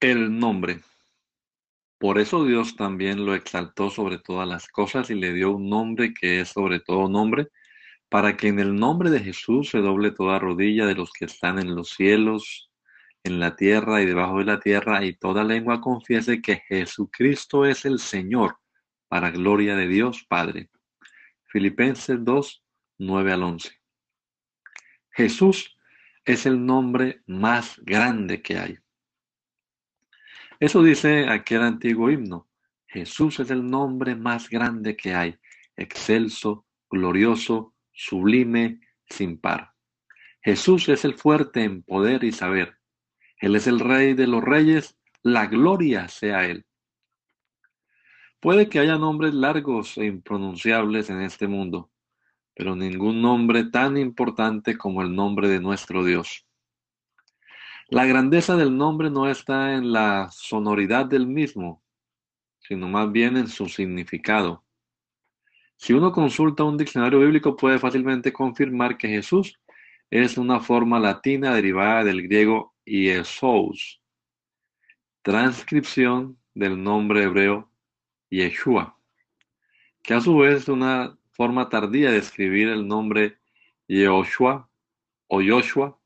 El nombre. Por eso Dios también lo exaltó sobre todas las cosas y le dio un nombre que es sobre todo nombre, para que en el nombre de Jesús se doble toda rodilla de los que están en los cielos, en la tierra y debajo de la tierra, y toda lengua confiese que Jesucristo es el Señor, para gloria de Dios Padre. Filipenses 2, 9 al 11. Jesús es el nombre más grande que hay. Eso dice aquel antiguo himno. Jesús es el nombre más grande que hay, excelso, glorioso, sublime, sin par. Jesús es el fuerte en poder y saber. Él es el rey de los reyes, la gloria sea Él. Puede que haya nombres largos e impronunciables en este mundo, pero ningún nombre tan importante como el nombre de nuestro Dios. La grandeza del nombre no está en la sonoridad del mismo, sino más bien en su significado. Si uno consulta un diccionario bíblico puede fácilmente confirmar que Jesús es una forma latina derivada del griego Iesous, transcripción del nombre hebreo Yeshua, que a su vez es una forma tardía de escribir el nombre Yehoshua o Joshua,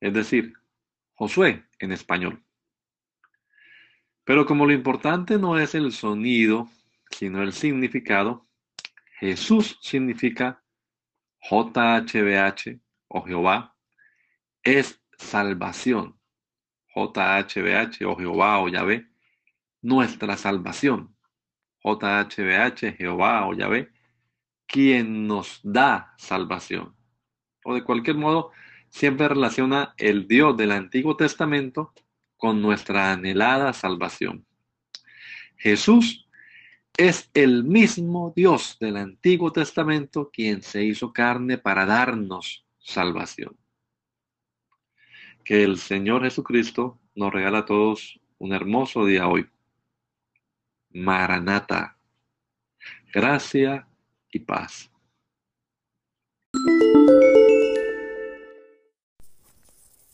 es decir, Josué en español. Pero como lo importante no es el sonido, sino el significado, Jesús significa JHBH o Jehová, es salvación. JHBH o Jehová o Yahvé, nuestra salvación. JHBH, Jehová o Yahvé, quien nos da salvación. O de cualquier modo, siempre relaciona el Dios del Antiguo Testamento con nuestra anhelada salvación. Jesús es el mismo Dios del Antiguo Testamento quien se hizo carne para darnos salvación. Que el Señor Jesucristo nos regala a todos un hermoso día hoy. Maranata. Gracia y paz.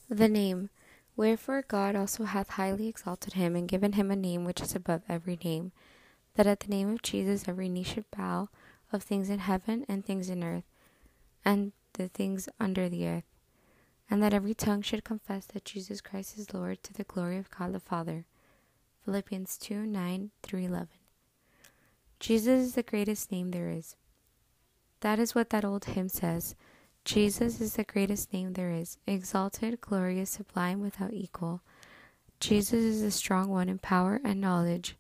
The name. Wherefore God also hath highly exalted him, and given him a name which is above every name, that at the name of Jesus every knee should bow, of things in heaven and things in earth, and the things under the earth, and that every tongue should confess that Jesus Christ is Lord to the glory of God the Father. Philippians 2 9 through 11. Jesus is the greatest name there is. That is what that old hymn says. Jesus is the greatest name there is, exalted, glorious, sublime, without equal. Jesus is the strong one in power and knowledge.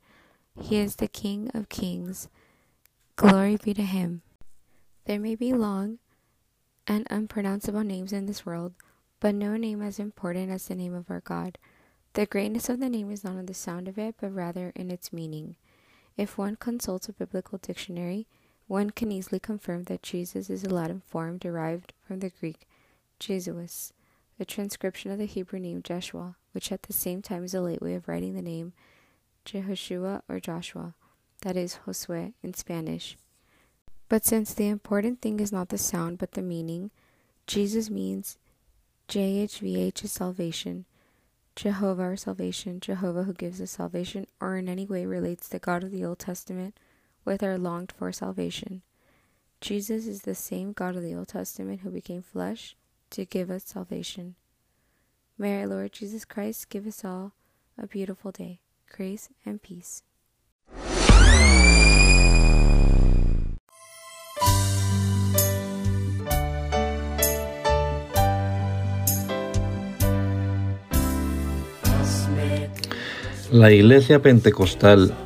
He is the King of kings. Glory be to him. There may be long and unpronounceable names in this world, but no name as important as the name of our God. The greatness of the name is not in the sound of it, but rather in its meaning. If one consults a biblical dictionary, one can easily confirm that Jesus is a Latin form derived from the Greek Jesus, a transcription of the Hebrew name Jeshua, which at the same time is a late way of writing the name Jehoshua or Joshua, that is, Josue in Spanish. But since the important thing is not the sound but the meaning, Jesus means JHVH is salvation, Jehovah salvation, Jehovah who gives us salvation, or in any way relates the God of the Old Testament with our longed for salvation. Jesus is the same God of the Old Testament who became flesh to give us salvation. May our Lord Jesus Christ give us all a beautiful day, grace and peace. La Iglesia Pentecostal